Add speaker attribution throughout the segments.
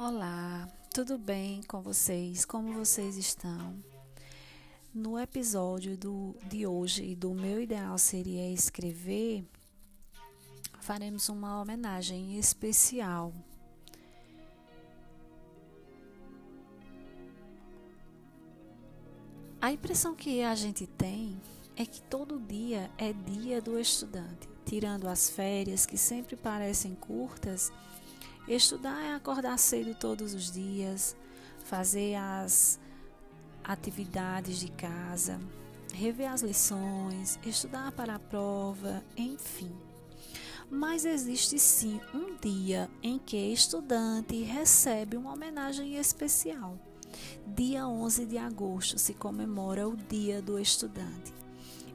Speaker 1: Olá, tudo bem com vocês? Como vocês estão? No episódio do, de hoje do Meu Ideal Seria Escrever, faremos uma homenagem especial. A impressão que a gente tem é que todo dia é dia do estudante, tirando as férias que sempre parecem curtas Estudar é acordar cedo todos os dias, fazer as atividades de casa, rever as lições, estudar para a prova, enfim. Mas existe sim um dia em que estudante recebe uma homenagem especial. Dia 11 de agosto se comemora o Dia do Estudante.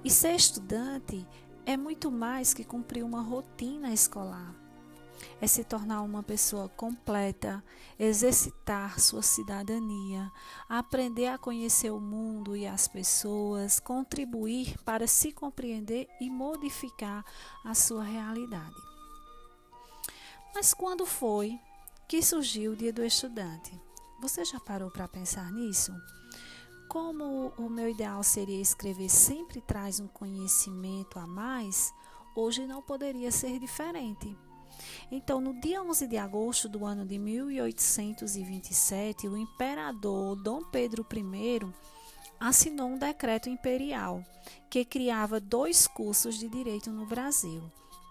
Speaker 1: E ser estudante é muito mais que cumprir uma rotina escolar é se tornar uma pessoa completa, exercitar sua cidadania, aprender a conhecer o mundo e as pessoas, contribuir para se compreender e modificar a sua realidade. Mas quando foi que surgiu o Dia do Estudante? Você já parou para pensar nisso? Como o meu ideal seria escrever sempre traz um conhecimento a mais, hoje não poderia ser diferente. Então, no dia 11 de agosto do ano de 1827, o imperador Dom Pedro I assinou um decreto imperial que criava dois cursos de direito no Brasil,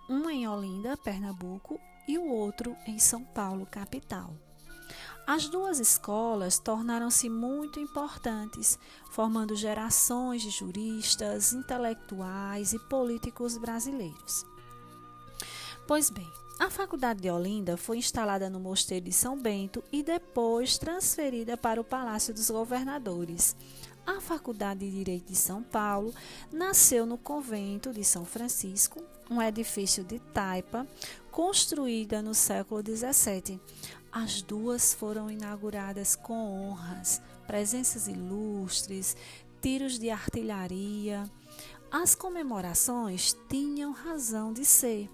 Speaker 1: um em Olinda, Pernambuco, e o outro em São Paulo, capital. As duas escolas tornaram-se muito importantes, formando gerações de juristas, intelectuais e políticos brasileiros. Pois bem, a Faculdade de Olinda foi instalada no Mosteiro de São Bento e depois transferida para o Palácio dos Governadores. A Faculdade de Direito de São Paulo nasceu no convento de São Francisco, um edifício de taipa construída no século XVII. As duas foram inauguradas com honras, presenças ilustres, tiros de artilharia. As comemorações tinham razão de ser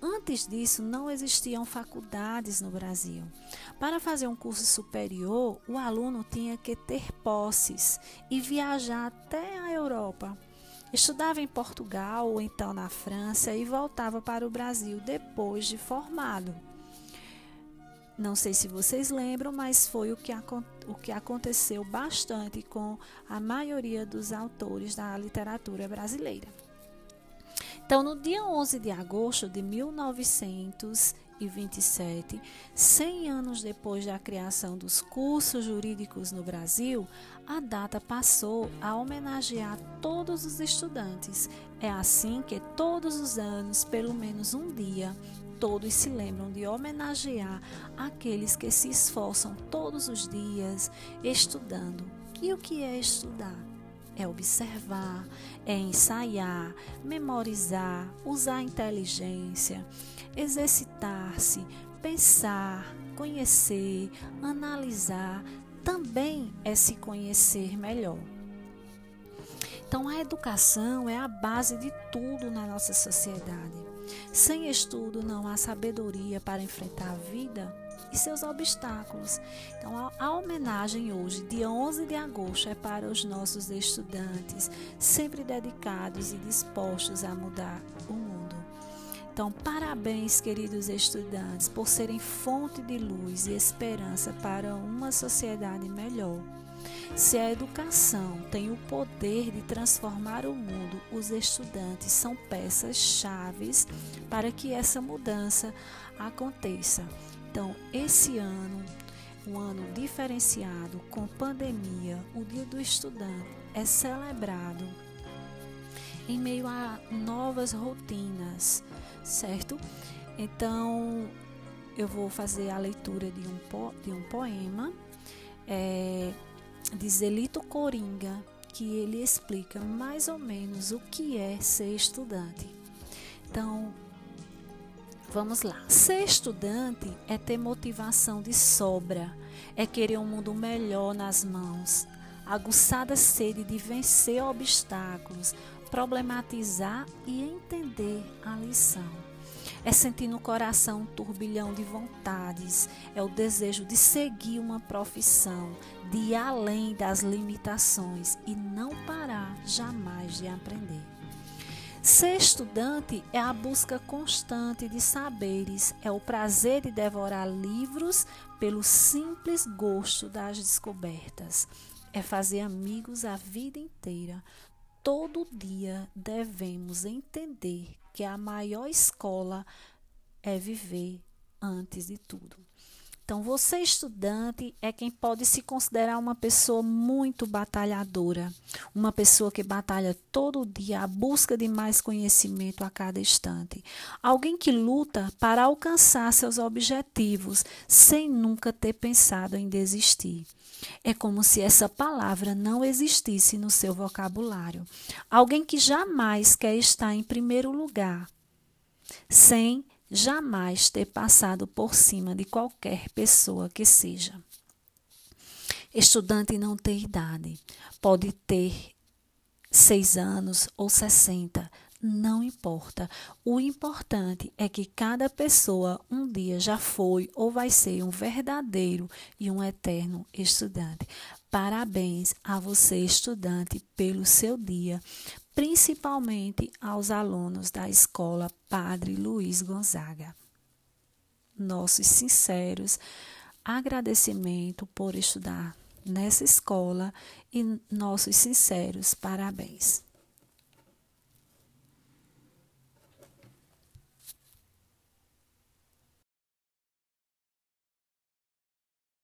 Speaker 1: Antes disso, não existiam faculdades no Brasil. Para fazer um curso superior, o aluno tinha que ter posses e viajar até a Europa. Estudava em Portugal ou então na França e voltava para o Brasil depois de formado. Não sei se vocês lembram, mas foi o que, o que aconteceu bastante com a maioria dos autores da literatura brasileira. Então, no dia 11 de agosto de 1927, 100 anos depois da criação dos cursos jurídicos no Brasil, a data passou a homenagear todos os estudantes. É assim que todos os anos, pelo menos um dia, todos se lembram de homenagear aqueles que se esforçam todos os dias estudando. E o que é estudar? É observar, é ensaiar, memorizar, usar a inteligência, exercitar-se, pensar, conhecer, analisar, também é se conhecer melhor. Então, a educação é a base de tudo na nossa sociedade. Sem estudo, não há sabedoria para enfrentar a vida e seus obstáculos. Então, a, homenagem hoje, dia 11 de agosto, é para os nossos estudantes, sempre dedicados e dispostos a mudar o mundo. Então, parabéns, queridos estudantes, por serem fonte de luz e esperança para uma sociedade melhor. Se a educação tem o poder de transformar o mundo, os estudantes são peças chaves para que essa mudança aconteça. Então, esse ano, um ano diferenciado com pandemia, o Dia do Estudante é celebrado em meio a novas rotinas, certo? Então, eu vou fazer a leitura de um, po de um poema é, de Zelito Coringa, que ele explica mais ou menos o que é ser estudante. Então, Vamos lá. Ser estudante é ter motivação de sobra, é querer um mundo melhor nas mãos, aguçada sede de vencer obstáculos, problematizar e entender a lição. É sentir no coração um turbilhão de vontades, é o desejo de seguir uma profissão, de ir além das limitações e não parar jamais de aprender. Ser estudante é a busca constante de saberes, é o prazer de devorar livros pelo simples gosto das descobertas, é fazer amigos a vida inteira. Todo dia devemos entender que a maior escola é viver antes de tudo. Então, você estudante é quem pode se considerar uma pessoa muito batalhadora, uma pessoa que batalha todo dia à busca de mais conhecimento a cada instante, alguém que luta para alcançar seus objetivos sem nunca ter pensado em desistir. É como se essa palavra não existisse no seu vocabulário. Alguém que jamais quer estar em primeiro lugar, sem jamais ter passado por cima de qualquer pessoa que seja. Estudante não tem idade, pode ter seis anos ou sessenta, não importa. O importante é que cada pessoa um dia já foi ou vai ser um verdadeiro e um eterno estudante. Parabéns a você, estudante, pelo seu dia, principalmente aos alunos da escola Padre Luiz Gonzaga. Nossos sinceros agradecimento por estudar nessa escola e nossos sinceros parabéns.